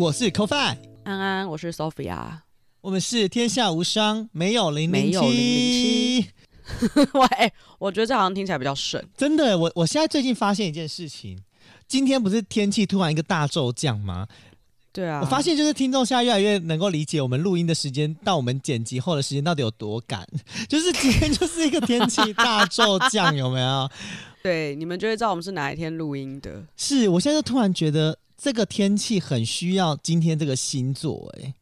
嘿，我是 CoFi，安安，我是 Sophia，我们是天下无双，没有零零七。没有零零七。喂，我觉得这好像听起来比较顺。真的，我我现在最近发现一件事情，今天不是天气突然一个大骤降吗？对啊，我发现就是听众现在越来越能够理解我们录音的时间到我们剪辑后的时间到底有多赶，就是今天就是一个天气大骤降，有没有？对，你们就会知道我们是哪一天录音的。是我现在就突然觉得。这个天气很需要今天这个星座，哎，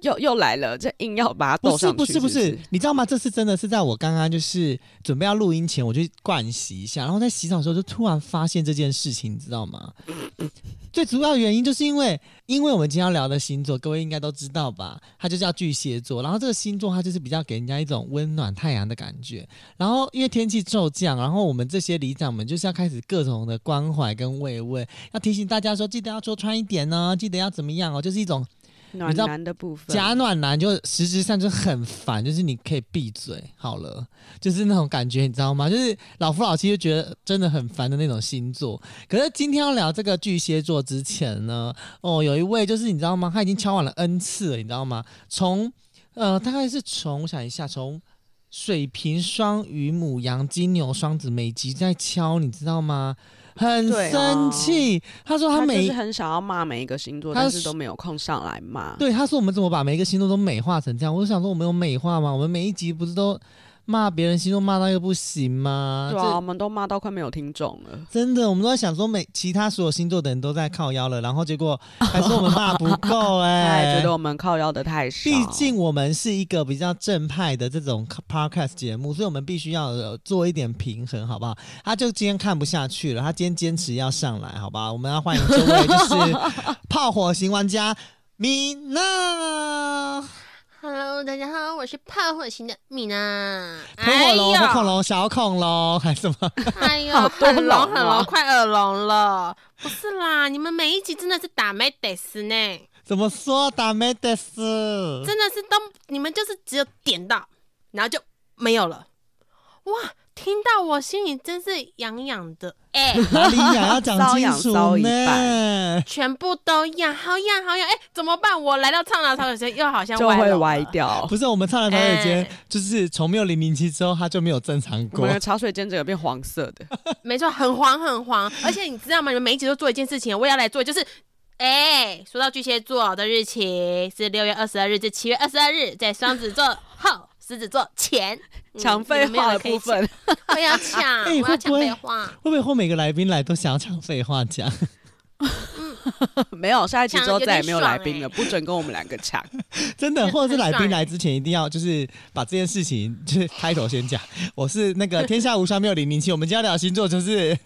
又又来了，这硬要把。不是不是不是，你知道吗？这次真的是在我刚刚就是准备要录音前，我就灌洗一下，然后在洗澡的时候就突然发现这件事情，你知道吗？最主要的原因就是因为，因为我们今天要聊的星座，各位应该都知道吧？它就叫巨蟹座。然后这个星座它就是比较给人家一种温暖太阳的感觉。然后因为天气骤降，然后我们这些里长们就是要开始各种的关怀跟慰问，要提醒大家说，记得要多穿一点呢，记得要怎么样哦，就是一种。暖男的部分，假暖男就实质上就很烦，就是你可以闭嘴好了，就是那种感觉，你知道吗？就是老夫老妻就觉得真的很烦的那种星座。可是今天要聊这个巨蟹座之前呢，哦，有一位就是你知道吗？他已经敲完了 N 次了，你知道吗？从呃，大概是从我想一下，从水瓶、双鱼、母羊、金牛、双子，每集在敲，你知道吗？很生气，哦、他说他每他就是很想要骂每一个星座，但是都没有空上来骂。对，他说我们怎么把每一个星座都美化成这样？我就想说我们有美化吗？我们每一集不是都？骂别人星座骂到一个不行吗？对啊，我们都骂到快没有听众了。真的，我们都在想说，每其他所有星座的人都在靠腰了，然后结果 还是我们骂不够哎、欸，觉得我们靠腰的太少。毕竟我们是一个比较正派的这种 podcast 节目，所以我们必须要做一点平衡，好不好？他就今天看不下去了，他今天坚持要上来，好吧？我们要欢迎这位就是 炮火型玩家米娜。Hello，大家好，我是炮火型的米娜。喷火龙、火恐龙、小恐龙 还是什么？哎呦，很龙很龙，快耳聋了。不是啦，你们每一集真的是打没得死呢？怎么说打没得死？真的是都你们就是只有点到，然后就没有了。哇！听到我心里真是痒痒的，哎、欸，哪里痒要讲 清楚呢？全部都痒，好痒好痒，哎、欸，怎么办？我来到畅聊潮水间，又好像就会歪掉。不是我们畅聊茶水间，就是从没有零零七之后，它就没有正常过。我们的茶水间整个变黄色的，没错，很黄很黄。而且你知道吗？你们每一集都做一件事情，我也要来做，就是，哎、欸，说到巨蟹座的日期是六月二十二日至七月二十二日，在双子座后。狮子座钱抢废话的部分，我要抢，欸、我要抢废话。会不会后每个来宾来都想要抢废话讲？没有，下一期之后再也没有来宾了，不准跟我们两个抢。真的，或者是来宾来之前一定要就是把这件事情就是开头先讲。我是那个天下无双没有零零七，我们今天聊星座就是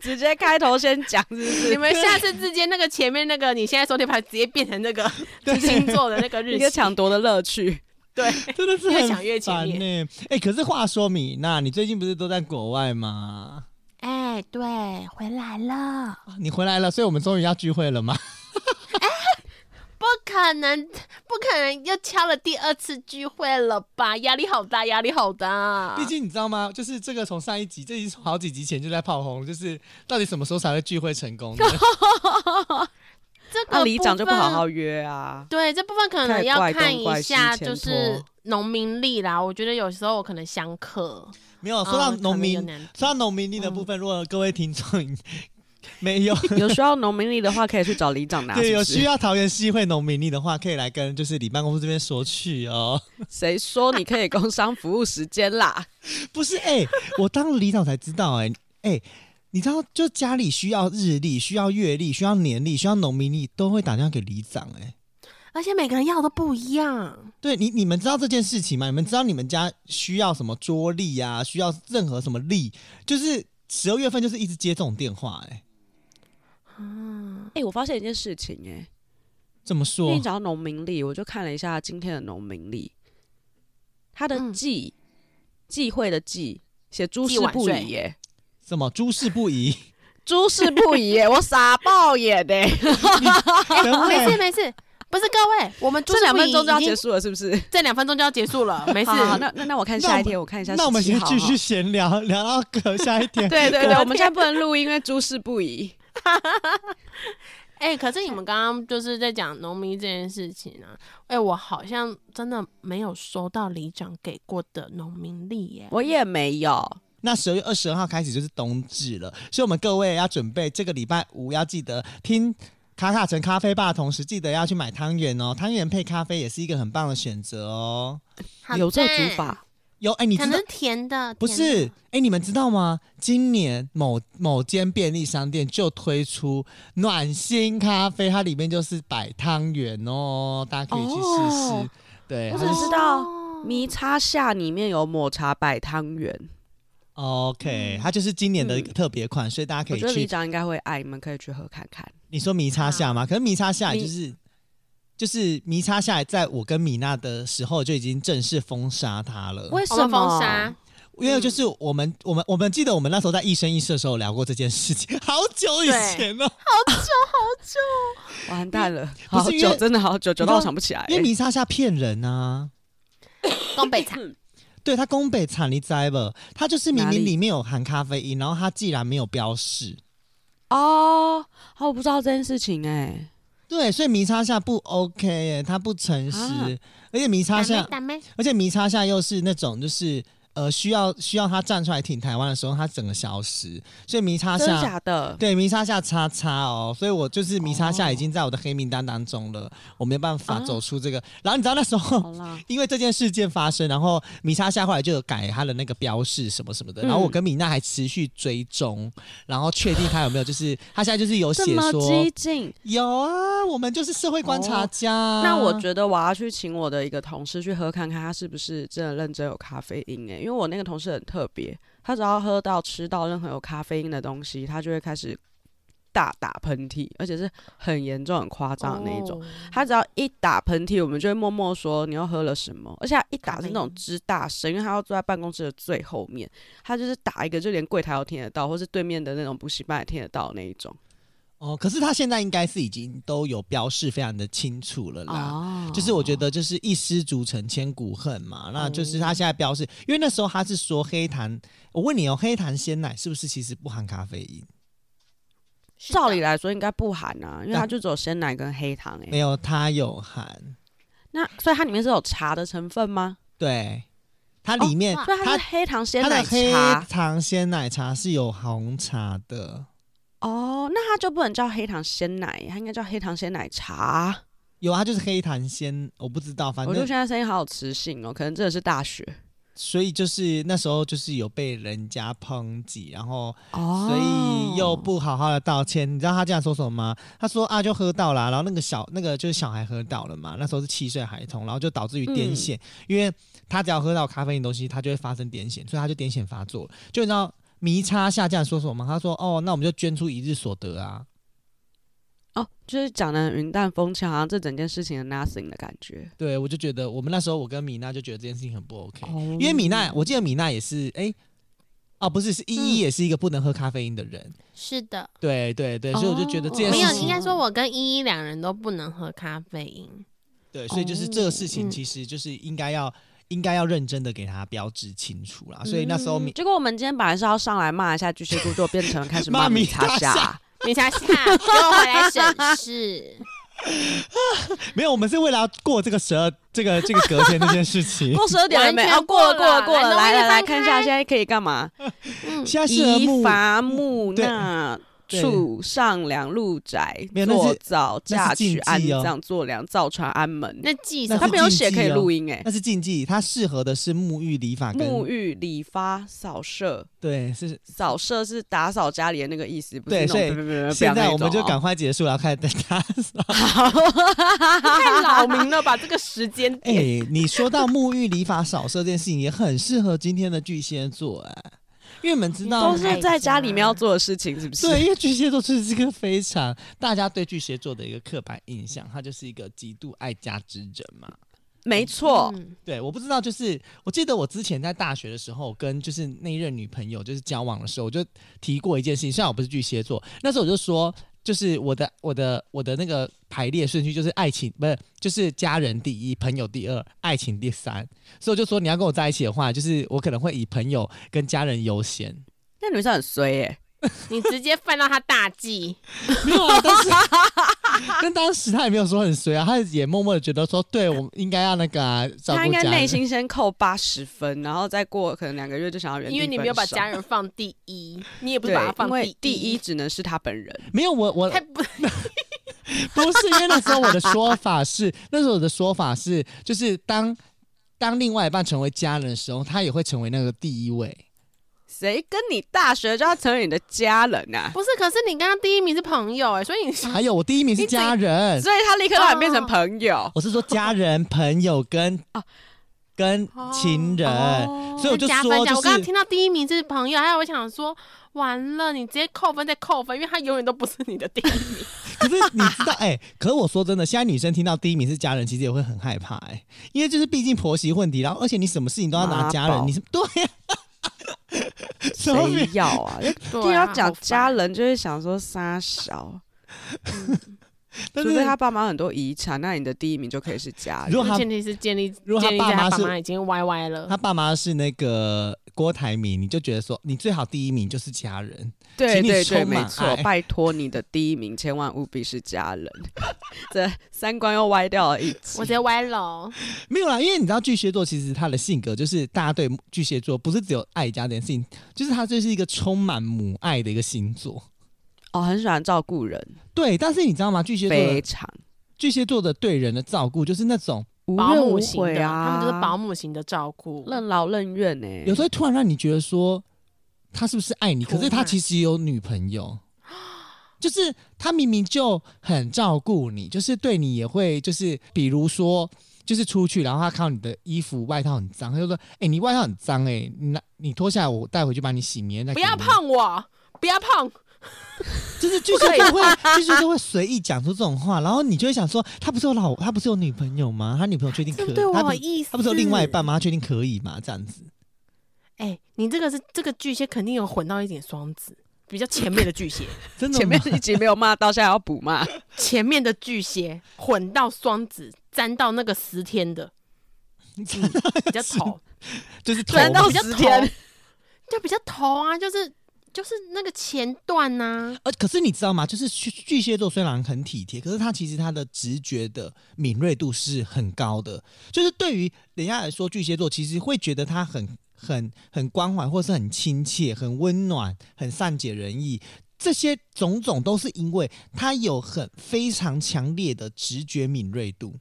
直接开头先讲，是不是？你们下次之间那个前面那个你现在收听牌直接变成那个星座的那个日期，一个抢夺的乐趣。对，真的是很越讲越前面。哎、欸，可是话说米娜，你最近不是都在国外吗？哎、欸，对，回来了。你回来了，所以我们终于要聚会了吗？不可能，不可能又敲了第二次聚会了吧？压力好大，压力好大。毕竟你知道吗？就是这个从上一集，这已经好几集前就在炮轰，就是到底什么时候才会聚会成功呢？这个里长就不好好约啊。对，这部分可能要看一下，就是农民历啦。我觉得有时候我可能相克。没有说到农民，说到农民历的部分，如果各位听众 没有 有需要农民历的话，可以去找里长拿。对，有需要桃园市议会农民历的话，可以来跟就是里办公室这边索取哦。谁说你可以工商服务时间啦？不是，哎、欸，我当了里长才知道、欸，哎，哎。你知道，就家里需要日历、需要月历、需要年历、需要农民历，都会打电话给里长哎、欸。而且每个人要的都不一样。对你，你们知道这件事情吗？你们知道你们家需要什么桌历啊？需要任何什么历？就是十二月份就是一直接这种电话哎、啊，哎我发现一件事情、欸，哎，怎么说？跟你讲到农民历，我就看了一下今天的农民历，它的忌忌讳的忌写诸事不宜耶、欸，什么诸事不宜？诸事不宜 我傻爆眼的、欸欸，没事没事。不是各位，我们这两分钟就要结束了，是不是？这两分钟就要结束了，没事。好好那那那我看下一天，我，我看一下。那我们先继续闲聊，聊到隔下一天。对对对，我们现在不能录音，因为诸事不宜。哎、欸，可是你们刚刚就是在讲农民这件事情啊。哎、欸，我好像真的没有收到里长给过的农民历耶，我也没有。那十二月二十二号开始就是冬至了，所以我们各位要准备这个礼拜五要记得听。卡卡城咖啡吧，同时记得要去买汤圆哦，汤圆配咖啡也是一个很棒的选择哦。有这煮法？有哎、欸，你知道可能甜的？不是哎、欸，你们知道吗？今年某某间便利商店就推出暖心咖啡，它里面就是摆汤圆哦，大家可以去试试、哦。对，我只知道迷叉夏里面有抹茶摆汤圆。OK，它就是今年的一个特别款、嗯，所以大家可以去。我觉得里长应该会爱，你们可以去喝看看。你说迷叉下吗、啊？可是迷叉夏就是就是迷叉夏，在我跟米娜的时候就已经正式封杀它了。为什么封杀？因为就是我们、嗯、我们我们记得我们那时候在一生一世的时候聊过这件事情，好久以前了，好久好久，完蛋了，好久真的好久，久到我想不起来、欸。因为迷叉下骗人啊，东北产。对，他宫北产你知不？他就是明明里面有含咖啡因，然后他既然没有标示哦，好，我不知道这件事情哎、欸。对，所以迷差下不 OK 哎，它不诚实、啊，而且迷差下，而且迷差下又是那种就是。呃，需要需要他站出来挺台湾的时候，他整个消失，所以迷叉夏，真的假的？对，迷叉下叉叉哦，所以我就是迷叉下已经在我的黑名单当中了，哦、我没办法走出这个、啊。然后你知道那时候，因为这件事件发生，然后迷叉下后来就有改他的那个标示什么什么的，嗯、然后我跟米娜还持续追踪，然后确定他有没有，就是他现在就是有写说激进，有啊，我们就是社会观察家、哦。那我觉得我要去请我的一个同事去喝看看，他是不是真的认真有咖啡因诶。因为我那个同事很特别，他只要喝到吃到任何有咖啡因的东西，他就会开始大打喷嚏，而且是很严重、很夸张的那一种。Oh. 他只要一打喷嚏，我们就会默默说你又喝了什么。而且他一打是那种之大声，因为他要坐在办公室的最后面，他就是打一个就连柜台都听得到，或是对面的那种补习班也听得到的那一种。哦，可是他现在应该是已经都有标示非常的清楚了啦。Oh. 就是我觉得就是一失足成千古恨嘛，那就是他现在标示，因为那时候他是说黑糖，我问你哦，黑糖鲜奶是不是其实不含咖啡因？照理来说应该不含啊，因为它就只有鲜奶跟黑糖哎、欸。没有，它有含。那所以它里面是有茶的成分吗？对，它里面，所以它是黑糖鲜奶茶。它的黑糖鲜奶茶是有红茶的。哦，那它就不能叫黑糖鲜奶，它应该叫黑糖鲜奶茶。有啊，就是黑糖鲜，我不知道，反正我觉得现在声音好有磁性哦，可能真的是大学。所以就是那时候就是有被人家抨击，然后所以又不好好的道歉。你知道他这样说什么吗？他说啊，就喝到了，然后那个小那个就是小孩喝到了嘛，那时候是七岁孩童，然后就导致于癫痫，因为他只要喝到咖啡因东西，他就会发生癫痫，所以他就癫痫发作了，就你知道。迷差下降说什么？他说：“哦，那我们就捐出一日所得啊。”哦，就是讲的云淡风轻，好像这整件事情的 nothing 的感觉。对，我就觉得我们那时候，我跟米娜就觉得这件事情很不 OK，、哦、因为米娜，我记得米娜也是，哎、欸，哦，不是，是依依也是一个不能喝咖啡因的人。嗯、是的，对对对，所以我就觉得这件事情、哦、没有，应该说我跟依依两人都不能喝咖啡因。对，所以就是这个事情，其实就是应该要。应该要认真的给他标志清楚啦，所以那时候、嗯，结果我们今天本来是要上来骂一下巨蟹座，就变成开始骂迷叉夏，迷叉夏，又回来审视。没有，我们是为了要过这个十二，这个这个隔天这件事情。过十二点了没？啊，过了，过了，过了。来来来看一下，现在可以干嘛？嗯，依伐木讷。处上梁入宅，做早嫁娶安葬，做梁造船安门。那祭他没有写可以录音哎，那是禁忌。它适合的是沐浴理发，沐浴理发扫射。对，是扫射是打扫家里的那个意思。对，所以现在我们就赶快结束了，开始打扫。太扰民了吧？这个时间点。哎，你说到沐浴理发扫射这件事情，也很适合今天的巨蟹座哎。因为你们知道都是在家里面要做的事情，是不是？对，因为巨蟹座就是一个非常大家对巨蟹座的一个刻板印象，他就是一个极度爱家之人嘛。没错，嗯对，我不知道，就是我记得我之前在大学的时候，跟就是那一任女朋友就是交往的时候，我就提过一件事情。虽然我不是巨蟹座，那时候我就说，就是我的我的我的那个排列顺序就是爱情不是，就是家人第一，朋友第二，爱情第三。所以我就说，你要跟我在一起的话，就是我可能会以朋友跟家人优先。那你们是很衰耶、你直接犯到他大忌，没有啊，但是 但当时他也没有说很衰啊，他也默默的觉得说，对我们应该要那个啊，他应该内心先扣八十分，然后再过可能两个月就想要原地分手。因为你没有把家人放第一，你也不是把他放第一，第一只能是他本人。没有我我他不不是因为那时候我的说法是，那时候我的说法是，就是当当另外一半成为家人的时候，他也会成为那个第一位。谁跟你大学就要成为你的家人啊？不是，可是你刚刚第一名是朋友哎，所以你 还有我第一名是家人，所以他立刻让你变成朋友。哦、我是说家人、朋友跟啊跟情人，哦、所以我就说、就是，我刚刚听到第一名是朋友，还有我想说，完了，你直接扣分再扣分，因为他永远都不是你的第一名。可是你知道，哎、欸，可是我说真的，现在女生听到第一名是家人，其实也会很害怕、欸，哎，因为就是毕竟婆媳问题，然后而且你什么事情都要拿家人，你是对呀、啊。谁要啊？听要讲家人，就会想说杀小。除非他爸妈很多遗产，那你的第一名就可以是家人。如果他前提是建立，如果他爸妈是已经歪歪了，他爸妈是那个郭台铭，你就觉得说你最好第一名就是家人。对对对，没错，拜托你的第一名千万务必是家人。这三观又歪掉了一级，我直接歪了。没有啦，因为你知道巨蟹座其实他的性格就是大家对巨蟹座不是只有爱家这件事情，就是他就是一个充满母爱的一个星座。哦，很喜欢照顾人，对，但是你知道吗？巨蟹座非常巨蟹座的对人的照顾，就是那种保姆型的啊，他们就是保姆型的照顾，任劳任怨呢。有时候突然让你觉得说，他是不是爱你？可是他其实有女朋友，就是他明明就很照顾你，就是对你也会，就是比如说，就是出去，然后他看到你的衣服外套很脏，他就说：“哎、欸，你外套很脏，哎，你拿你脱下来，我带回去帮你洗，明天再。”不要碰我，不要碰。就是巨蟹座会，巨蟹座会随意讲出这种话，然后你就会想说，他不是有老，他不是有女朋友吗？他女朋友确定可以？对我好意思，他不是有另外一半吗？他确定可以吗？这样子。哎、欸，你这个是这个巨蟹肯定有混到一点双子，比较前面的巨蟹，真的前面一集没有骂到，现在要补骂。前面的巨蟹混到双子，沾到那个十天的，嗯、比较头，就是沾到十天，就比较头啊，就是。就是那个前段呐、啊，呃，可是你知道吗？就是巨巨蟹座虽然很体贴，可是他其实他的直觉的敏锐度是很高的。就是对于人家来说，巨蟹座其实会觉得他很很很关怀，或是很亲切、很温暖、很善解人意。这些种种都是因为他有很非常强烈的直觉敏锐度，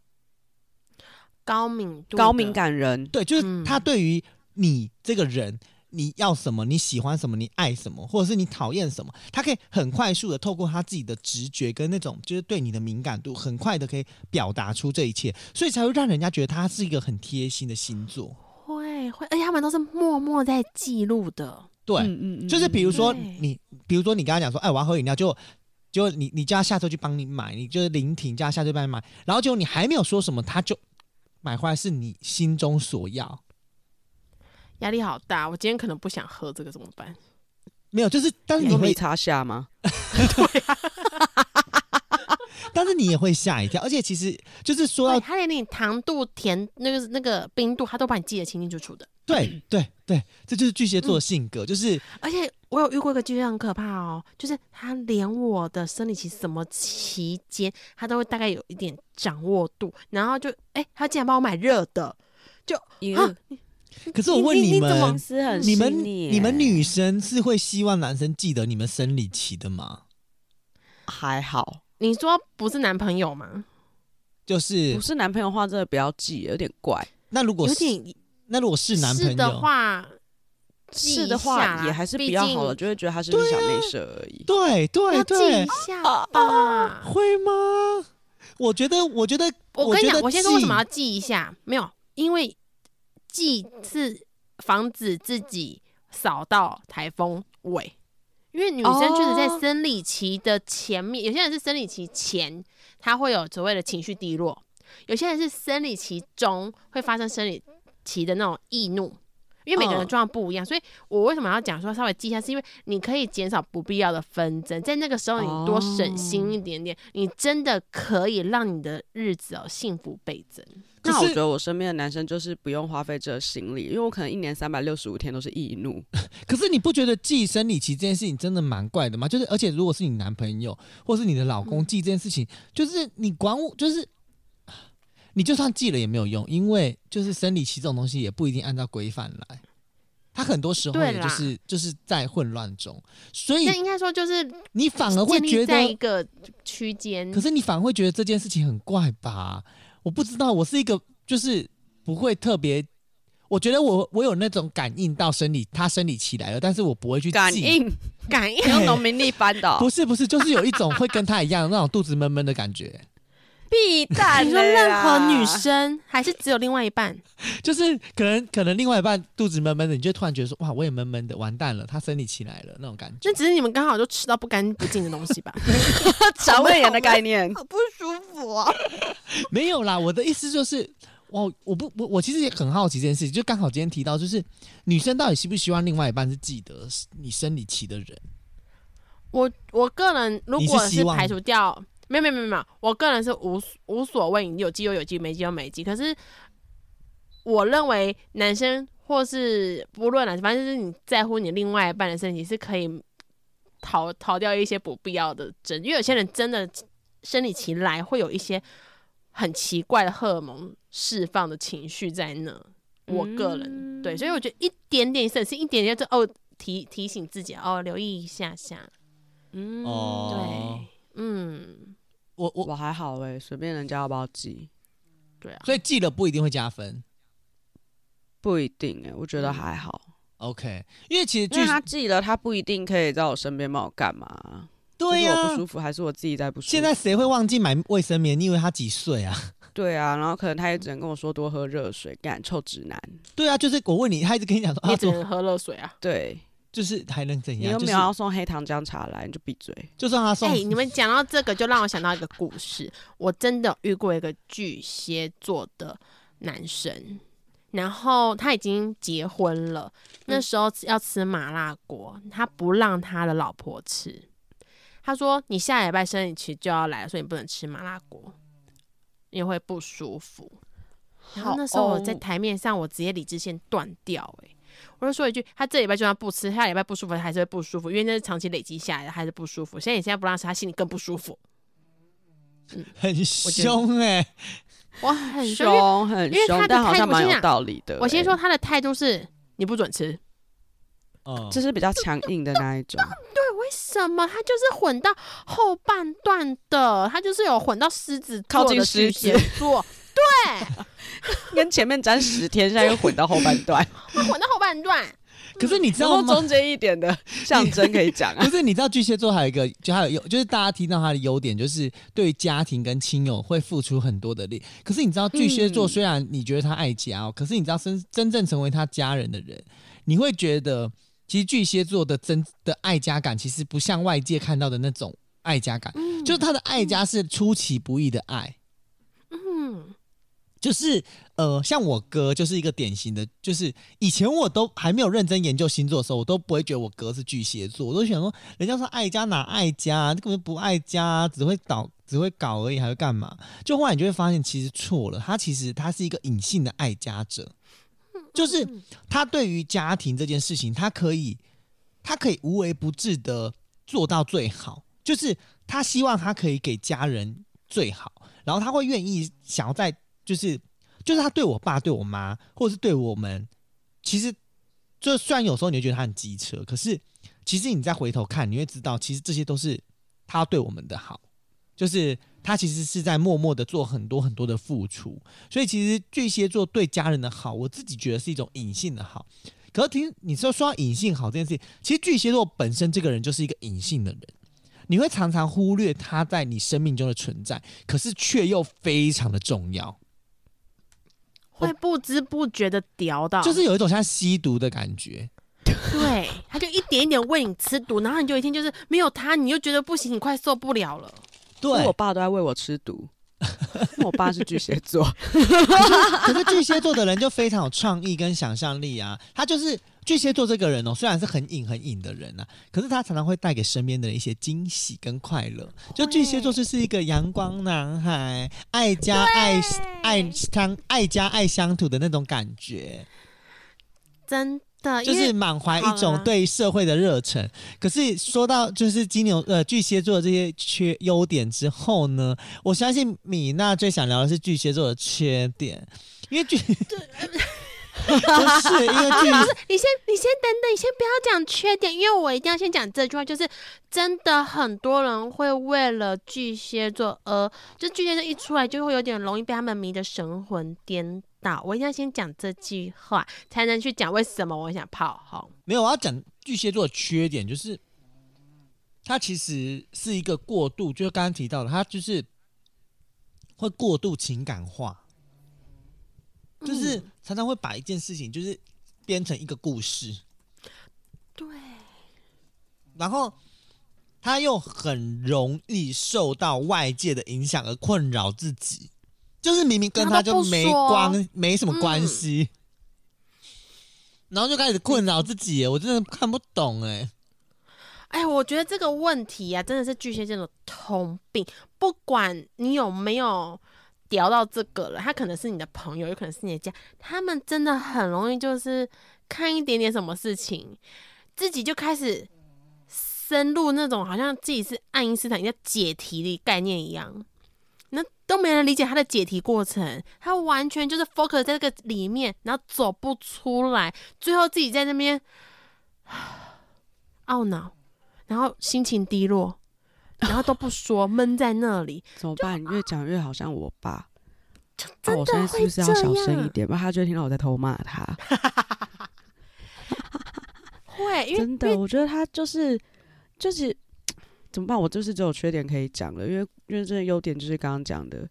高敏度、高敏感人。对，就是他对于你这个人。嗯你要什么？你喜欢什么？你爱什么？或者是你讨厌什么？他可以很快速的透过他自己的直觉跟那种就是对你的敏感度，很快的可以表达出这一切，所以才会让人家觉得他是一个很贴心的星座。会会，而且他们都是默默在记录的。对，嗯嗯，就是比如说你，比如说你跟他讲说，哎，我要喝饮料，就就你你叫他下车去帮你买，你就是临停叫他下车帮你买，然后结果你还没有说什么，他就买回来是你心中所要。压力好大，我今天可能不想喝这个怎么办？没有，就是但是你会擦下吗？对啊，但是你也会吓一跳，而且其实就是说到他连你糖度、甜那个那个冰度，他都把你记得清清楚楚的。对对对，这就是巨蟹座的性格，嗯、就是而且我有遇过一个巨蟹很可怕哦，就是他连我的生理期什么期间，他都会大概有一点掌握度，然后就哎、欸，他竟然帮我买热的，就一个。可是我问你们，你，你们你们女生是会希望男生记得你们生理期的吗？还好，你说不是男朋友吗？就是不是男朋友的话，真的不要记，有点怪。那如果是有点，那如果是男朋友的话，是的话也还是比较好了，就会觉得他是不是小内射而已。对对对，记一下吧。会吗？我觉得，我觉得，我跟你讲，我先说为什么要记一下，没有，因为。既是防止自己扫到台风尾，因为女生确实在生理期的前面，有些人是生理期前，她会有所谓的情绪低落；有些人是生理期中会发生生理期的那种易怒。因为每个人状况不一样，所以我为什么要讲说稍微记一下，是因为你可以减少不必要的纷争，在那个时候你多省心一点点，你真的可以让你的日子哦幸福倍增。那我觉得我身边的男生就是不用花费这个心力，因为我可能一年三百六十五天都是易怒。可是你不觉得记生理期这件事情真的蛮怪的吗？就是而且如果是你男朋友或是你的老公记这件事情，嗯、就是你管我，就是你就算记了也没有用，因为就是生理期这种东西也不一定按照规范来，他很多时候也就是就是在混乱中，所以那应该说就是你反而会觉得在一个区间，可是你反而会觉得这件事情很怪吧？我不知道，我是一个就是不会特别，我觉得我我有那种感应到生理他生理期来了，但是我不会去记感应感应用农民历翻的，不是不是，就是有一种会跟他一样那种肚子闷闷的感觉。屁蛋！你说任何女生还是只有另外一半？就是可能可能另外一半肚子闷闷的，你就突然觉得说哇，我也闷闷的，完蛋了，他生理期来了那种感觉。那只是你们刚好就吃到不干不净的东西吧？肠胃炎的概念，好不舒服啊！没有啦，我的意思就是，我我不我我其实也很好奇这件事情，就刚好今天提到，就是女生到底希不希望另外一半是记得你生理期的人？我我个人如果是排除掉。没有没有没有没有，我个人是无无所谓，你有机有有机，没机就没机。可是我认为男生或是不论哪，反正就是你在乎你另外一半的身体，是可以逃逃掉一些不必要的针。因为有些人真的生理期来会有一些很奇怪的荷尔蒙释放的情绪在那。我个人、对，所以我觉得一点点省心，一点点就哦提提醒自己哦，留意一下下。嗯，对。嗯，我我我还好哎，随便人家要不要记，对啊，所以记了不一定会加分，不一定哎，我觉得还好。嗯、OK，因为其实因为他记了，他不一定可以在我身边帮我干嘛。对呀、啊，我不舒服还是我自己在不舒服？现在谁会忘记买卫生棉？你以为他几岁啊？对啊，然后可能他也只能跟我说多喝热水，干臭直男。对啊，就是我问你，他一直跟你讲说，你只能喝热水啊。对。就是还能怎样？你又没有要送黑糖姜茶来，你就闭嘴。就算他送。哎、欸，你们讲到这个，就让我想到一个故事。我真的遇过一个巨蟹座的男生，然后他已经结婚了，那时候要吃麻辣锅，他不让他的老婆吃。他说：“你下礼拜生理期就要来了，所以你不能吃麻辣锅，因为会不舒服。”然后那时候我在台面上，我直接理智线断掉、欸，哎。我就说一句，他这礼拜就算不吃，下礼拜不舒服还是会不舒服，因为那是长期累积下来的，还是不舒服。现在你现在不让吃，他心里更不舒服。嗯，很凶哎、欸，哇，很凶，很凶，但好像蛮有道理的、欸。我先说他的态度是，你不准吃，哦，这是比较强硬的那一种。对，为什么他就是混到后半段的？他就是有混到狮子靠近狮子座。对，跟前面沾十天，现在又混到后半段，混到后半段。可是你知道吗？中间一点的象征可以讲啊。不是，你知道巨蟹座还有一个，就还有优，就是大家听到他的优点，就是对家庭跟亲友会付出很多的力。可是你知道巨蟹座虽然你觉得他爱家哦，嗯、可是你知道真真正成为他家人的人，你会觉得其实巨蟹座的真的爱家感，其实不像外界看到的那种爱家感，嗯、就是他的爱家是出其不意的爱。嗯。就是呃，像我哥就是一个典型的，就是以前我都还没有认真研究星座的时候，我都不会觉得我哥是巨蟹座，我都想说，人家说爱家哪爱家，根本不爱家，只会搞只会搞而已，还会干嘛？就后来你就会发现，其实错了，他其实他是一个隐性的爱家者，就是他对于家庭这件事情，他可以他可以无微不至的做到最好，就是他希望他可以给家人最好，然后他会愿意想要在。就是，就是他对我爸、对我妈，或者是对我们，其实，就虽然有时候你会觉得他很机车，可是其实你再回头看，你会知道，其实这些都是他对我们的好。就是他其实是在默默的做很多很多的付出。所以其实巨蟹座对家人的好，我自己觉得是一种隐性的好。可是听你说说隐性好这件事情，其实巨蟹座本身这个人就是一个隐性的人。你会常常忽略他在你生命中的存在，可是却又非常的重要。会不知不觉的屌到，就是有一种像吸毒的感觉。对，他就一点一点喂你吃毒，然后你就一天就是没有他，你就觉得不行，你快受不了了。对，我爸都在喂我吃毒。我爸是巨蟹座，可是巨蟹座的人就非常有创意跟想象力啊。他就是巨蟹座这个人哦，虽然是很隐很隐的人啊，可是他常常会带给身边的人一些惊喜跟快乐。就巨蟹座就是一个阳光男孩，爱家爱爱乡爱家爱乡土的那种感觉，真的。就是满怀一种对社会的热忱，可是说到就是金牛呃巨蟹座的这些缺优点之后呢，我相信米娜最想聊的是巨蟹座的缺点，因为巨不是你先你先等等，你先不要讲缺点，因为我一定要先讲这句话，就是真的很多人会为了巨蟹座而就巨蟹座一出来就会有点容易被他们迷得神魂颠倒。我一定要先讲这句话，才能去讲为什么我想炮轰。没有，我要讲巨蟹座的缺点，就是他其实是一个过度，就是刚刚提到的，他就是会过度情感化，就是常常会把一件事情就是编成一个故事。对，然后他又很容易受到外界的影响而困扰自己。就是明明跟他就没关没什么关系，嗯、然后就开始困扰自己，我真的看不懂哎。哎，我觉得这个问题、啊，真的是巨蟹座的通病。不管你有没有聊到这个了，他可能是你的朋友，有可能是你的家，他们真的很容易就是看一点点什么事情，自己就开始深入那种好像自己是爱因斯坦要解题的概念一样。那都没人理解他的解题过程，他完全就是 focus 在这个里面，然后走不出来，最后自己在那边 懊恼，然后心情低落，然后都不说，闷在那里，怎么办？你越讲越好像我爸，真的会这样。我现在是不是要小声一点？不然他就会听到我在偷骂他。会，因为真的，我觉得他就是就是。怎么办？我就是只有缺点可以讲了，因为因为这个优点就是刚刚讲的，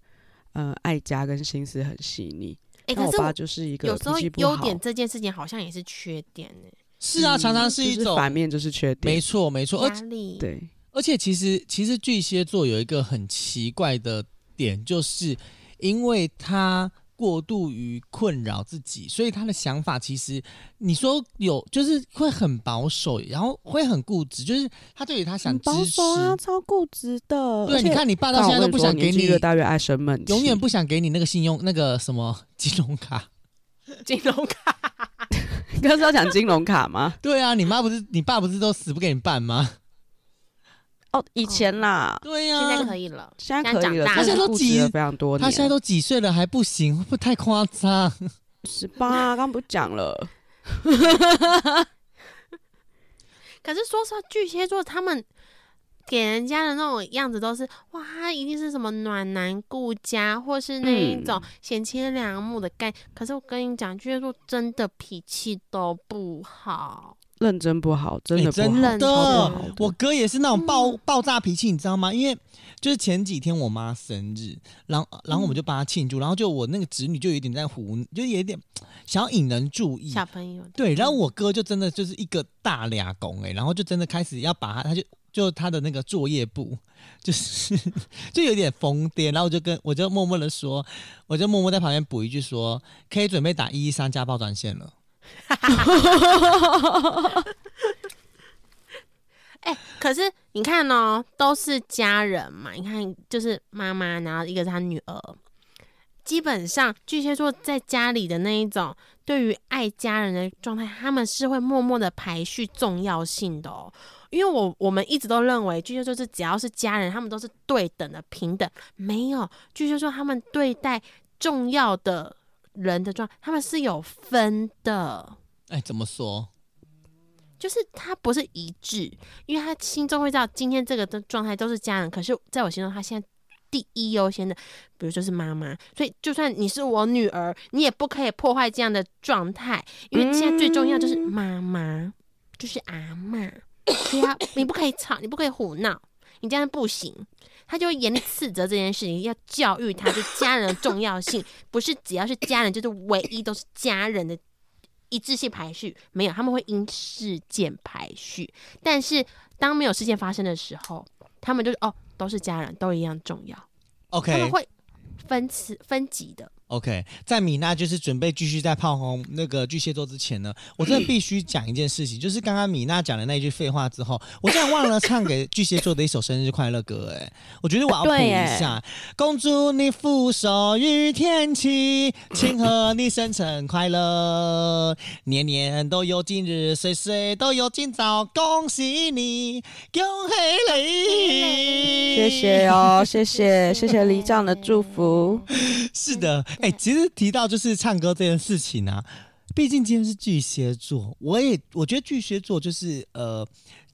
呃，爱家跟心思很细腻。哎、欸，可是我爸就是一个有时候优点这件事情好像也是缺点呢。是啊，常常是一种、就是、反面，就是缺点。没错，没错。对，而且其实其实巨蟹座有一个很奇怪的点，就是因为他。过度于困扰自己，所以他的想法其实你说有，就是会很保守，然后会很固执，就是他对于他想保守啊，超固执的。对，你看你爸到现在都不想给你，越大越爱生闷气，永远不想给你那个信用那个什么 金融卡，金融卡。你刚是要讲金融卡吗？对啊，你妈不是你爸不是都死不给你办吗？哦，以前啦，对呀，现在可以了，现在可以了。他现在都几非常多，他现在都几岁了还不行，会不会太夸张？十八，刚不讲了。可是说实话，巨蟹座他们给人家的那种样子都是，哇，他一定是什么暖男顾家，或是那一种贤妻良母的概念。可是我跟你讲，巨蟹座真的脾气都不好。认真不好，真的不好，欸、真的。我哥也是那种爆、嗯、爆炸脾气，你知道吗？因为就是前几天我妈生日，然后然后我们就帮她庆祝，然后就我那个侄女就有点在胡，就有点想要引人注意。小朋友对，然后我哥就真的就是一个大俩公哎，然后就真的开始要把他，他就就他的那个作业簿，就是 就有点疯癫，然后我就跟我就默默的说，我就默默在旁边补一句说，可以准备打一一三家暴专线了。哈哈哈！哎，可是你看哦，都是家人嘛。你看，就是妈妈，然后一个是他女儿。基本上巨蟹座在家里的那一种，对于爱家人的状态，他们是会默默的排序重要性的哦。因为我我们一直都认为巨蟹座是只要是家人，他们都是对等的、平等。没有，巨蟹座他们对待重要的。人的状态，他们是有分的。哎，怎么说？就是他不是一致，因为他心中会知道今天这个的状态都是家人，可是在我心中，他现在第一优先的，比如说是妈妈。所以，就算你是我女儿，你也不可以破坏这样的状态，因为现在最重要就是妈妈，就是阿嬷。对啊，你不可以吵，你不可以胡闹，你这样不行。他就会严厉斥责这件事情，要教育他，就家人的重要性，不是只要是家人，就是唯一都是家人的一致性排序，没有，他们会因事件排序。但是当没有事件发生的时候，他们就是哦，都是家人，都一样重要。OK，他们会分次分级的。OK，在米娜就是准备继续在炮轰那个巨蟹座之前呢，我真的必须讲一件事情，就是刚刚米娜讲的那一句废话之后，我竟然忘了唱给巨蟹座的一首生日快乐歌，哎，我觉得我要补一下，恭祝你福寿与天齐，庆贺你生辰快乐，年年都有今日，岁岁都有今朝，恭喜你，恭喜你，谢谢哦，谢谢谢谢李长的祝福，是的。哎、其实提到就是唱歌这件事情啊，毕竟今天是巨蟹座，我也我觉得巨蟹座就是呃，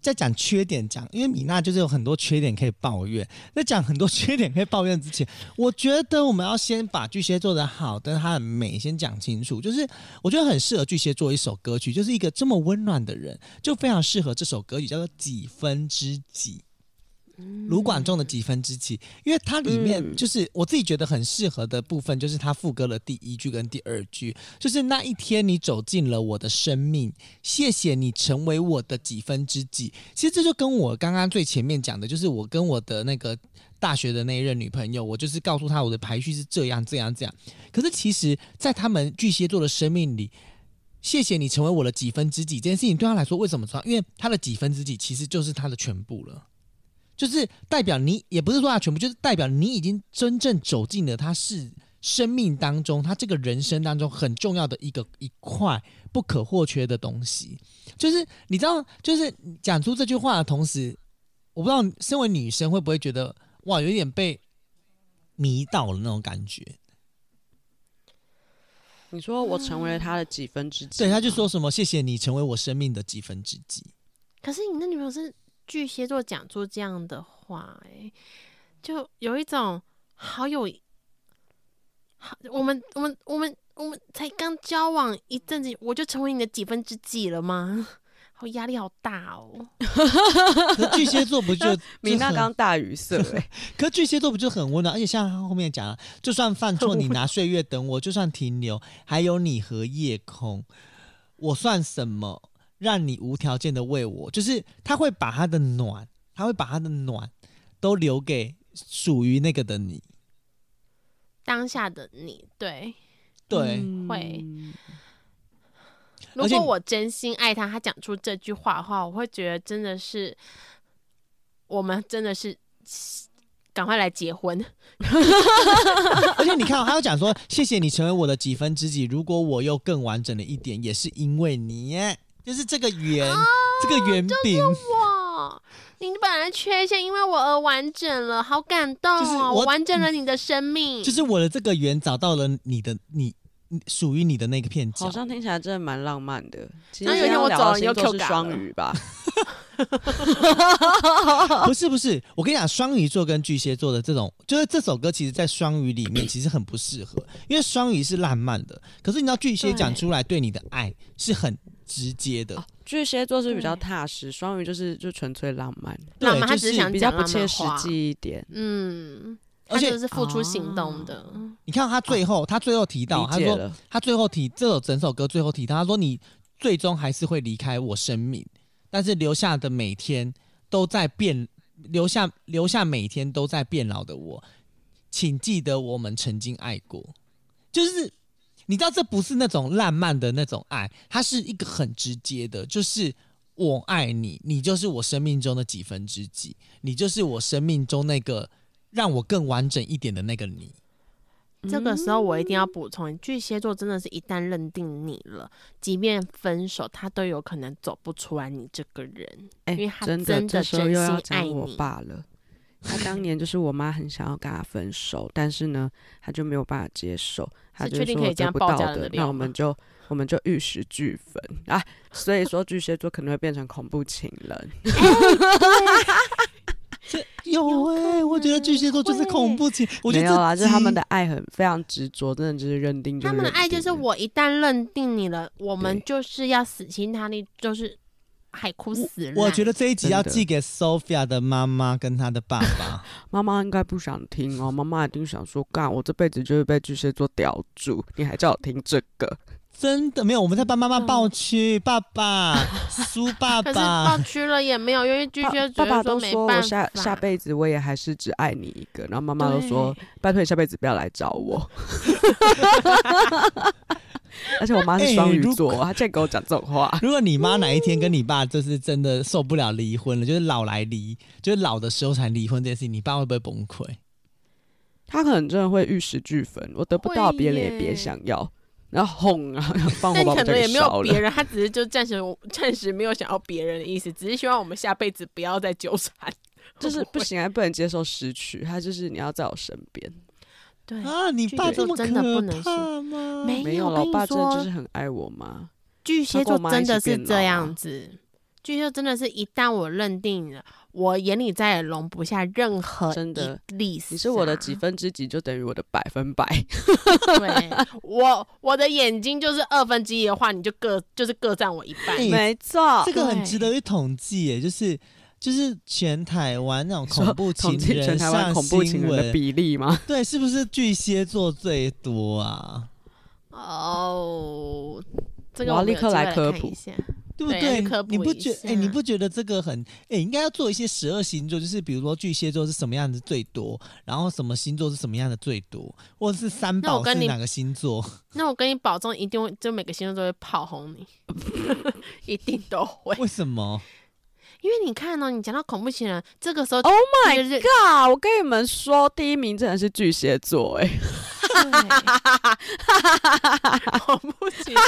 在讲缺点讲，因为米娜就是有很多缺点可以抱怨，在讲很多 缺点可以抱怨之前，我觉得我们要先把巨蟹座的好跟它的美先讲清楚。就是我觉得很适合巨蟹座一首歌曲，就是一个这么温暖的人，就非常适合这首歌曲，叫做《几分之几》。卢广仲的几分之几，因为它里面就是我自己觉得很适合的部分，就是他副歌的第一句跟第二句，就是那一天你走进了我的生命，谢谢你成为我的几分之几。其实这就跟我刚刚最前面讲的，就是我跟我的那个大学的那一任女朋友，我就是告诉她我的排序是这样这样这样。可是其实，在他们巨蟹座的生命里，谢谢你成为我的几分之几这件事情，对他来说为什么重要？因为他的几分之几其实就是他的全部了。就是代表你，也不是说他全部，就是代表你已经真正走进了他是生命当中，他这个人生当中很重要的一个一块不可或缺的东西。就是你知道，就是讲出这句话的同时，我不知道身为女生会不会觉得哇，有点被迷倒了那种感觉。你说我成为了他的几分之几？对，他就说什么谢谢你成为我生命的几分之几。可是你的女朋友是？巨蟹座讲出这样的话，哎，就有一种好有好，我们我们我们我们才刚交往一阵子，我就成为你的几分之几了吗？好压力好大哦。巨蟹座不就 米娜刚大语塞哎，可巨蟹座不就很温暖？而且像他后面讲，就算犯错，你拿岁月等我；就算停留，还有你和夜空，我算什么？让你无条件的为我，就是他会把他的暖，他会把他的暖都留给属于那个的你，当下的你，对对，会。如果我真心爱他，他讲出这句话的话，我会觉得真的是，我们真的是赶快来结婚。而且你看，他又讲说，谢谢你成为我的几分之几，如果我又更完整了一点，也是因为你耶。就是这个圆，哦、这个圆饼。我，你本来缺陷，因为我而完整了，好感动哦！就是我，我完整了你的生命。就是我的这个圆找到了你的你，属于你的那个片角。好像听起来真的蛮浪漫的。那有一天我走了，你又 Q 是双鱼吧？不是不是，我跟你讲，双鱼座跟巨蟹座的这种，就是这首歌，其实，在双鱼里面其实很不适合，因为双鱼是浪漫的，可是你知道巨蟹讲出来对你的爱是很。直接的、哦、巨蟹座是比较踏实，双鱼就是就纯粹浪漫，浪漫他只是想比较不切实际一点，嗯，而且是付出行动的。哦、你看他最后，哦、他最后提到，他说他最后提这首整首歌最后提到，他说你最终还是会离开我生命，但是留下的每天都在变，留下留下每天都在变老的我，请记得我们曾经爱过，就是。你知道这不是那种浪漫的那种爱，它是一个很直接的，就是我爱你，你就是我生命中的几分之几，你就是我生命中那个让我更完整一点的那个你。这个时候我一定要补充，巨蟹座真的是一旦认定你了，即便分手，他都有可能走不出来你这个人，欸、因为他真的真心爱你。我爸了。他当年就是我妈很想要跟他分手，但是呢，他就没有办法接受，他就说得不到的，那我们就我们就玉石俱焚啊！所以说巨蟹座可能会变成恐怖情人。有哎，我觉得巨蟹座就是恐怖情，我觉得没有啊，就是他们的爱很非常执着，真的就是认定，就认定。他们的爱就是我一旦认定你了，我们就是要死心塌地，就是。海枯石烂。我觉得这一集要寄给 Sophia 的妈妈跟她的爸爸。妈妈应该不想听哦，妈妈一定想说：“干，我这辈子就是被巨蟹座叼住，你还叫我听这个？” 真的没有，我们在帮妈妈抱屈，爸爸、苏爸 可是抱爸，屈了也没有，因为巨蟹爸爸爸都说我下下辈子我也还是只爱你一个，然后妈妈都说拜托你下辈子不要来找我。而且我妈是双鱼座，欸她竟然跟我讲这种话。如果你妈哪一天跟你爸就是真的受不了离婚了，就是老来离，就是老的时候才离婚这件事情，你爸会不会崩溃？他可能真的会玉石俱焚，我得不到别人也别想要，然后哄啊，放火把我们家给但可能也没有。别人，他只是就暂时暂时没有想要别人的意思，只是希望我们下辈子不要再纠缠。就是不行，还不能接受失去，他就是你要在我身边。对啊，你爸这么真的不能可怕吗？没没有，老爸真的就是很爱我妈。巨蟹座真的是这样子，巨蟹座真的是一旦我认定了，我眼里再也容不下任何真的一粒你是我的几分之几，就等于我的百分百。对，我我的眼睛就是二分之一的话，你就各就是各占我一半。欸没错这，个很值得去统计耶，就是就是全台湾那种恐怖情人计全台湾恐怖情人的，比例吗？对，是不是巨蟹座最多啊？哦，这个我要立刻来科普一下对不对？你不觉哎、下你不觉得这个很哎、应该要做一些十二星座，就是比如说巨蟹座是什么样子最多，然后什么星座是什么样的最多，或者是三宝是哪个星座？那我跟你保证，一定会，就每个星座都会炮轰你，一定都会。为什么？因为你看哦，你讲到恐怖情人，这个时候 Oh my God！我跟你们说，第一名真的是巨蟹座，哎，恐怖情人。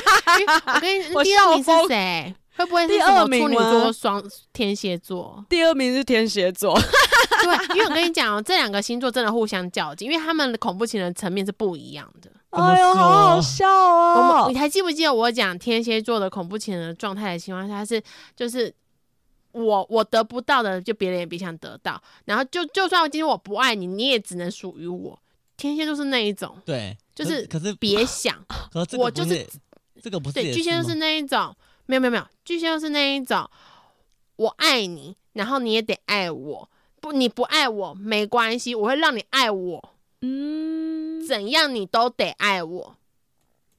我跟你，我第二名是谁？会不会是第什么二名处女吗座、双天蝎座？第二名是天蝎座。对，因为我跟你讲哦，这两个星座真的互相较劲，因为他们的恐怖情人层面是不一样的。哎呦，好好笑我哦们！你还记不记得我讲天蝎座的恐怖情人的状态的情况下是，就是我我得不到的，就别人也别想得到，然后就就算今天我不爱你，你也只能属于我。天蝎就是那一种，对，就是可是别想，可是我就 是这个不是对，巨蟹就是那一种，没有没有没有，巨蟹就是那一种，我爱你，然后你也得爱我，不你不爱我没关系，我会让你爱我，嗯，怎样你都得爱我。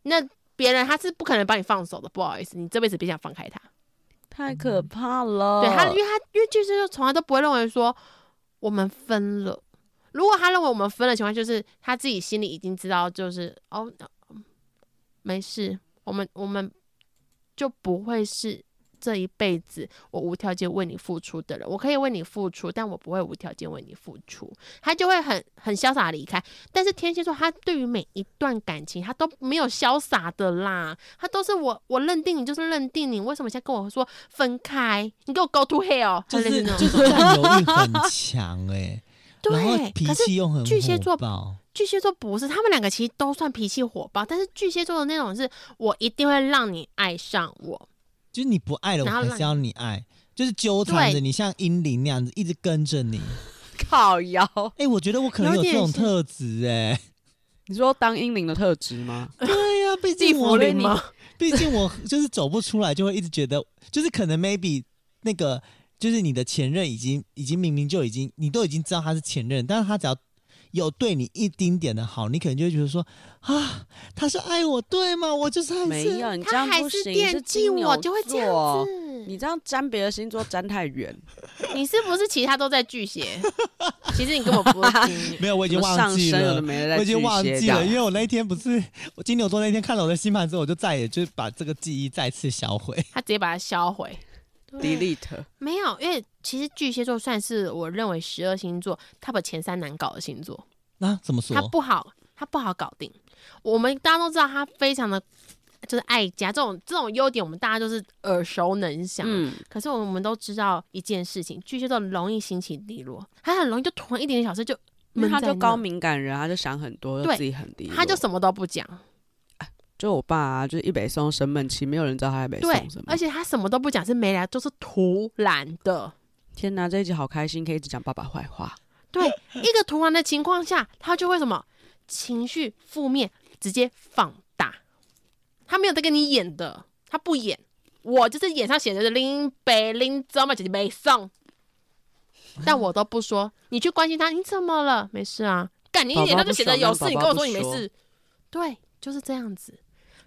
那别人他是不可能帮你放手的，不好意思，你这辈子别想放开他。太可怕了。对他，因为他因为巨蟹座从来都不会认为说我们分了。如果他认为我们分了情况，就是他自己心里已经知道，就是哦，没事，我们我们就不会是这一辈子我无条件为你付出的人。我可以为你付出，但我不会无条件为你付出。他就会很很潇洒离开。但是天蝎座，他对于每一段感情，他都没有潇洒的啦，他都是我我认定你就是认定你，为什么现在跟我说分开？你给我 go to hell，就是就是占有欲很强 哎、对，脾气又很巨蟹座巨蟹座不是，他们两个其实都算脾气火爆，但是巨蟹座的那种是我一定会让你爱上我，就是你不爱了，我还是要你爱，就是纠缠着你，像阴灵那样子一直跟着你。靠腰。哎、我觉得我可能有这种特质哎、你说当阴灵的特质吗？对呀、毕竟我灵吗？毕竟我就是走不出来，就会一直觉得，就是可能 maybe 那个就是你的前任已经已经明明就已经你都已经知道他是前任，但是他只要有对你一丁点的好，你可能就会觉得说啊，他是爱我对吗？我就是还是没有，你这他还是样不行。惦记我，就会这样子。你这样沾别的星座沾太远，你是不是其他都在巨蟹？其实你根本不是金牛没有，我已经忘记了我已经忘记了，因为我那一天不是我金牛座那天看了我的星盘之后，我就再也就把这个记忆再次销毁。他直接把它销毁。delete。没有，因为其实巨蟹座算是我认为十二星座 top 前三难搞的星座。那、怎么说？他不好，他不好搞定。我们大家都知道他非常的就是爱家，这种这种优点我们大家都是耳熟能详。嗯，可是我们都知道一件事情，巨蟹座容易心情低落，他很容易就突然一点点小事就闷在那因为他就高，敏感人，他就想很多，就对自己很低落。他就什么都不讲。就我爸啊，就是一北松生闷气，没有人知道他在北对宋什么。而且他什么都不讲，是没来，就是突然的。天哪，这一集好开心，可以一直讲爸爸坏话。对，一个突然的情况下，他就会什么情绪负面直接放大。他没有在跟你演的，他不演。我就是脸上写的林北林怎么姐姐没送，但我都不说。你去关心他，你怎么了？没事啊。干你一脸上就写着有事，你跟我说你没事。对，就是这样子。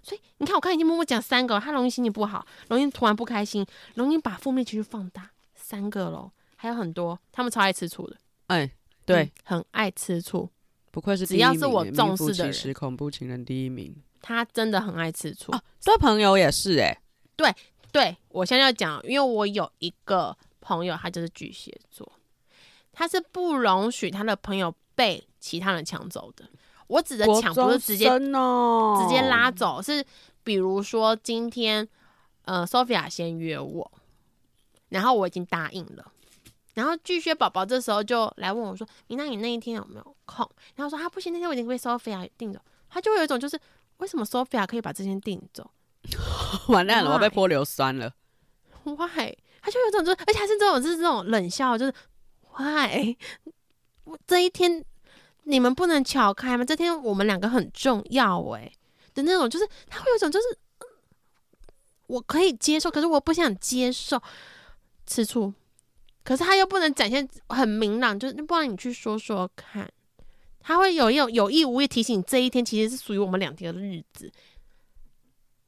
所以你看，我刚才已经默默讲三个，他容易心情不好，容易突然不开心，容易把负面情绪放大，三个喽，还有很多，他们超爱吃醋的，哎，对，嗯，很爱吃醋，不愧是只要是我重视的恐怖情人第一名，他真的很爱吃醋。啊，对朋友也是哎，对对，我现在要讲，因为我有一个朋友，他就是巨蟹座，他是不容许他的朋友被其他人抢走的。我指的抢不是直接、哦、直接拉走，是比如说今天呃，Sophia 先约我，然后我已经答应了，然后巨蟹宝宝这时候就来问我说：“你那你那一天有没有空？”然后说：“啊不行，那天我已经被 Sophia 订走。”他就会有一种就是为什么 Sophia 可以把这天订走？完蛋了，我被泼硫酸了。Why？他就有一种就是，而且还是这种就是这种冷笑，就是 Why？我这一天。你们不能巧开吗？这天我们两个很重要哎、欸、的那种，就是他会有一种就是，我可以接受，可是我不想接受吃醋，可是他又不能展现很明朗，就是不然你去说说看，他会有一种有意无意提醒你这一天其实是属于我们两天的日子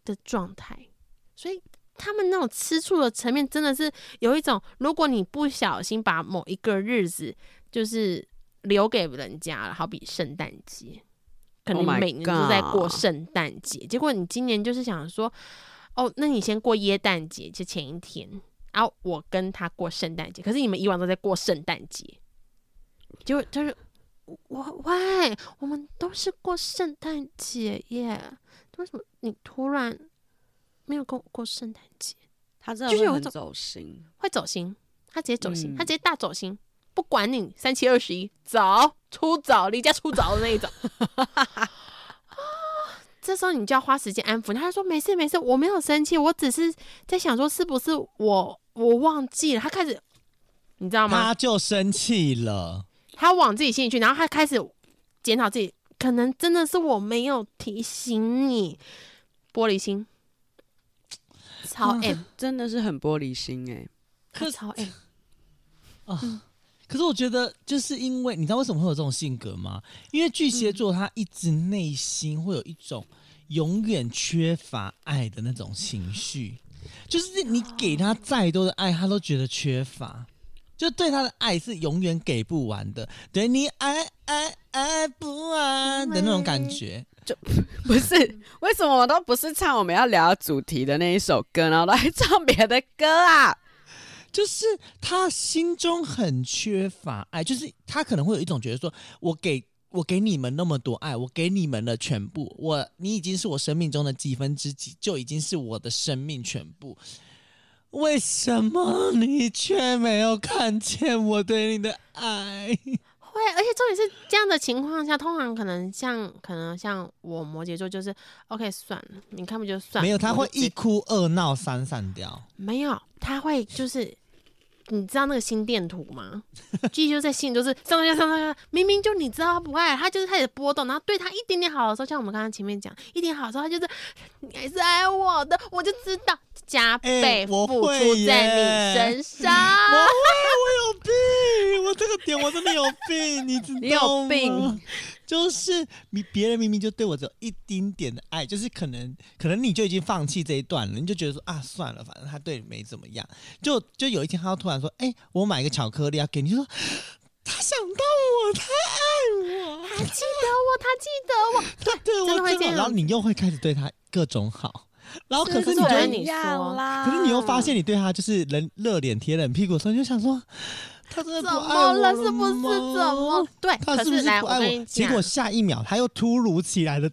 的状态，所以他们那种吃醋的层面真的是有一种，如果你不小心把某一个日子就是。留给人家了，好比圣诞节，可能每年都在过圣诞节。Oh、结果你今年就是想说，哦，那你先过耶诞节，就前一天，然后我跟他过圣诞节。可是你们以往都在过圣诞节，就就是我喂，我们都是过圣诞节耶，为什么你突然没有跟我过圣诞节？他真的会很走心，会走心，他直接走心，嗯、他直接大走心。不管你三七二十一，走出走，离家出走的那一种啊，这时候你就要花时间安抚他，说没事没事，我没有生气，我只是在想说是不是我我忘记了。他开始，你知道吗？他就生气了，他往自己心里去，然后他开始检讨自己，可能真的是我没有提醒你，玻璃心，超 M，、嗯、真的是很玻璃心哎、欸，他超 M 啊。嗯可是我觉得，就是因为你知道为什么会有这种性格吗？因为巨蟹座他一直内心会有一种永远缺乏爱的那种情绪，就是你给他再多的爱，他都觉得缺乏，就对他的爱是永远给不完的，对你爱爱爱不完的那种感觉。就 不是为什么我都不是唱我们要聊主题的那一首歌，然后都还唱别的歌啊？就是他心中很缺乏爱，就是他可能会有一种觉得说，我给我给你们那么多爱，我给你们了全部，我你已经是我生命中的几分之几，就已经是我的生命全部。为什么你却没有看见我对你的爱？会，而且重点是这样的情况下，通常可能像可能像我摩羯座，就是 OK 算了，你看不就算了？没有，他会一哭二闹三散掉。没有，他会就是。你知道那个心电图吗？巨 蟹就在心里就是上上下上上下，明明就你知道他不爱他，就是开始波动，然后对他一点点好的时候，像我们刚刚前面讲，一点好的时候，他就是你还是爱我的，我就知道 加倍付出在你身上。欸、我会，我有病，我这个点我真的有病，你知道吗？你有病。就是你别人明明就对我只有一丁点的爱，就是可能可能你就已经放弃这一段了，你就觉得说啊算了，反正他对你没怎么样。就就有一天他突然说，哎、欸，我买一个巧克力要给你，就说他想到我，他爱我，他记得我，他记得我，他对然后你又会开始对他各种好，然后可是你觉得你说，可是你又发现你对他就是人热脸贴冷屁股的时候，你就想说。他真的不爱我了，是不是？怎么？对，他是不是不爱我？结果下一秒他又突如其来的，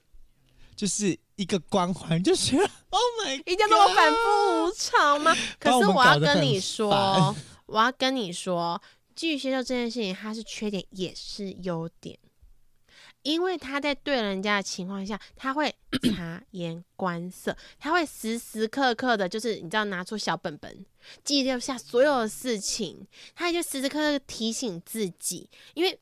就是一个光环，就是，Oh my God，一定要这么反复无常吗？可是我要跟你说，我要跟你说，巨蟹座这件事情，它是缺点也是优点。因为他在对人家的情况下，他会 察言观色，他会时时刻刻的，就是你知道，拿出小本本记录下所有的事情，他就时时刻刻提醒自己。因为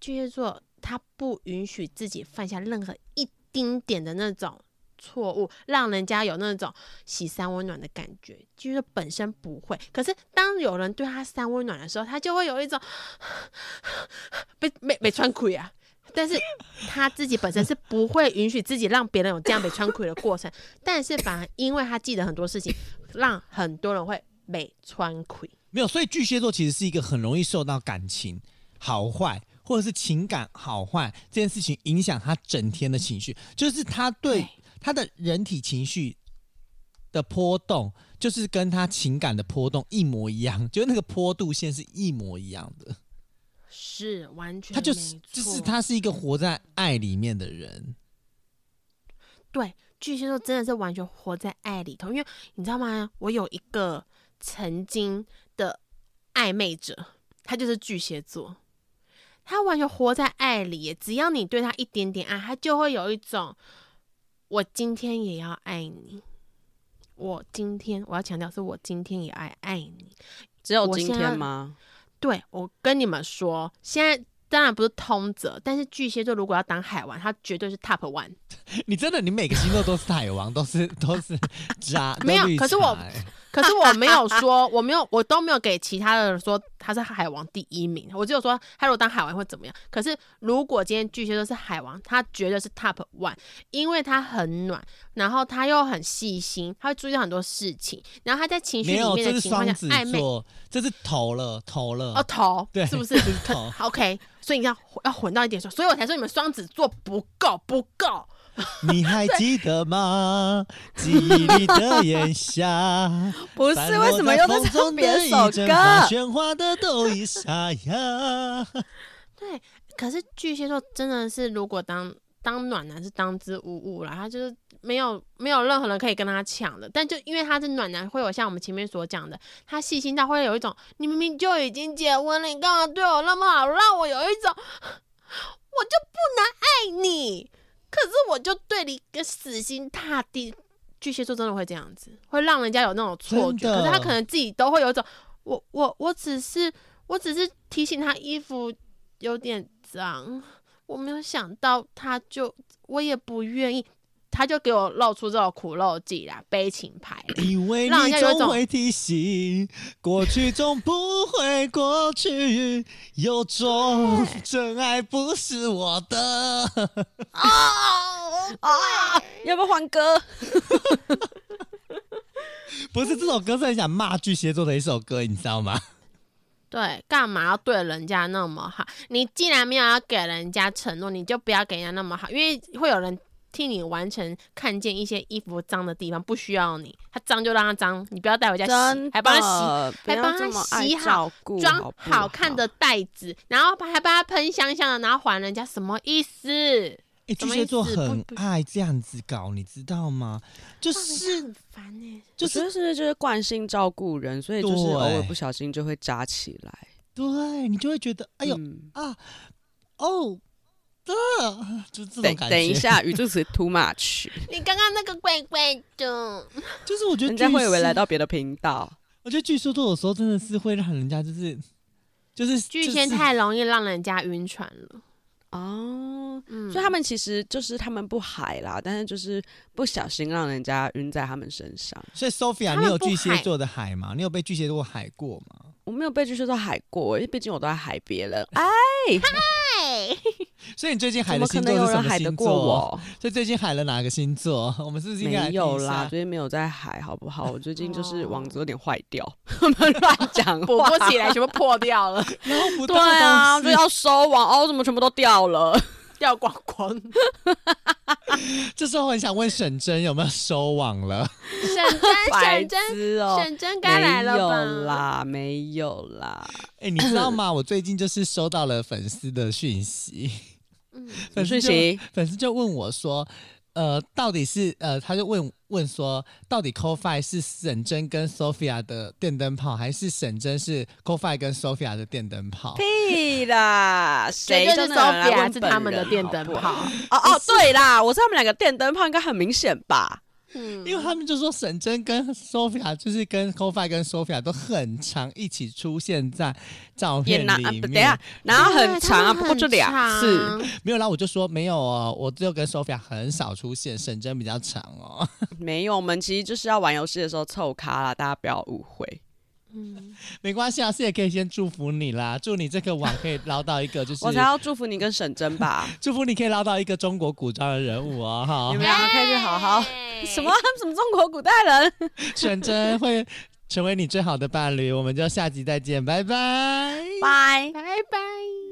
巨蟹座他不允许自己犯下任何一丁点的那种错误，让人家有那种喜三温暖的感觉。巨蟹座本身不会，可是当有人对他三温暖的时候，他就会有一种 被被被穿亏啊。但是他自己本身是不会允许自己让别人有这样被穿亏的过程，但是反而因为他记得很多事情，让很多人会被穿亏。没有，所以巨蟹座其实是一个很容易受到感情好坏或者是情感好坏这件事情影响他整天的情绪，就是他对他的人体情绪的波动，就是跟他情感的波动一模一样，就是那个坡度线是一模一样的。是完全，他就是就是他是一个活在爱里面的人。对，巨蟹座真的是完全活在爱里头，因为你知道吗？我有一个曾经的暧昧者，他就是巨蟹座，他完全活在爱里，只要你对他一点点爱，他就会有一种我今天也要爱你。我今天我要强调是我今天也爱爱你，只有今天吗？对，我跟你们说，现在当然不是通则，但是巨蟹座如果要当海王，他绝对是 top one。你真的，你每个星座都是海王，都是都是渣，没有。可是我。可是我没有说，我没有，我都没有给其他的人说他是海王第一名。我只有说他如果当海王会怎么样。可是如果今天巨蟹座是海王，他绝对是 top one，因为他很暖，然后他又很细心，他会注意到很多事情，然后他在情绪里面的情况下暧昧，这是投了投了哦投对是不是？OK，所以你要要混到一点说，所以我才说你们双子座不够不够。你还记得吗？记忆里的炎夏，不是为什么又在唱别首歌？喧哗的都已沙哑。对，可是巨蟹座真的是，如果当当暖男是当之无物了，他就是没有没有任何人可以跟他抢的。但就因为他是暖男，会有像我们前面所讲的，他细心到会有一种，你明明就已经结婚了，你干嘛对我那么好，让我有一种，我就不能爱你。可是我就对你一个死心塌地，巨蟹座真的会这样子，会让人家有那种错觉。可是他可能自己都会有一种，我我我只是我只是提醒他衣服有点脏，我没有想到他就我也不愿意。他就给我露出这种苦肉计啦，悲情牌，因为你总会提醒，过去总不会过去，有种真爱不是我的。啊啊！要不要换歌？不是这首歌是很想骂巨蟹座的一首歌，你知道吗？对，干嘛要对人家那么好？你既然没有要给人家承诺，你就不要给人家那么好，因为会有人。替你完成看见一些衣服脏的地方，不需要你，他脏就让他脏，你不要带回家洗，还帮他洗，还帮他洗好，装好看的袋子，然后还帮他喷香香的，然后还人家，什么意思？欸、巨蟹座很爱这样子搞，你知道吗？就是很烦呢，就是就是就是惯性照顾人，所以就是偶尔不小心就会扎起来，对，你就会觉得哎呦、嗯、啊哦。啊，就这种感觉。等等一下，语助词 too much。你刚刚那个怪怪的，就是我觉得人家会以为来到别的频道。我觉得巨蟹座有时候真的是会让人家就是就是巨蟹太容易让人家晕船了。哦，嗯，所以他们其实就是他们不海啦，但是就是不小心让人家晕在他们身上。所以 Sophia，你有巨蟹座的海吗？你有被巨蟹座海过吗？我没有被巨蟹座海过，因为毕竟我都在海别了。哎，嗨！所以你最近海的星座是什么星座？怎么可能有人海得过我？所以最近海了哪个星座？我们是不是应该没有啦？最近没有在海，好不好？我最近就是网子有点坏掉，我 们乱讲，补不起来，全部破掉了。然后不对啊，就要收网哦，怎么全部都掉了？掉光光。这时候我很想问沈真有没有收网了？沈真，沈真 哦，沈真该来了吧？没有啦，没有啦。哎、欸，你知道吗？我最近就是收到了粉丝的讯息，嗯，粉丝就，粉丝就问我说。呃，到底是呃，他就问问说，到底 CoFi 是沈真跟 Sophia 的电灯泡，还是沈真是 CoFi 跟 Sophia 的电灯泡？屁啦，谁就是 Sophia 是他们的电灯泡？哦哦，对啦，我是他们两个电灯泡，应该很明显吧？嗯，因为他们就说沈真跟 Sophia 就是跟 c o f i 跟 Sophia 都很常一起出现在照片里面，等下，然后很长啊，不过就两次，没有啦，我就说没有哦，我只有跟 Sophia 很少出现，沈真比较长哦。没有，我们其实就是要玩游戏的时候凑咖啦，大家不要误会。嗯，没关系，老师也可以先祝福你啦，祝你这个网可以捞到一个，就是我才要祝福你跟沈真吧，祝福你可以捞到一个中国古装的人物哦，哈你，们两个可以去好好哎什么 什么中国古代人，沈真会成为你最好的伴侣，我们就下集再见，拜拜。拜。拜拜。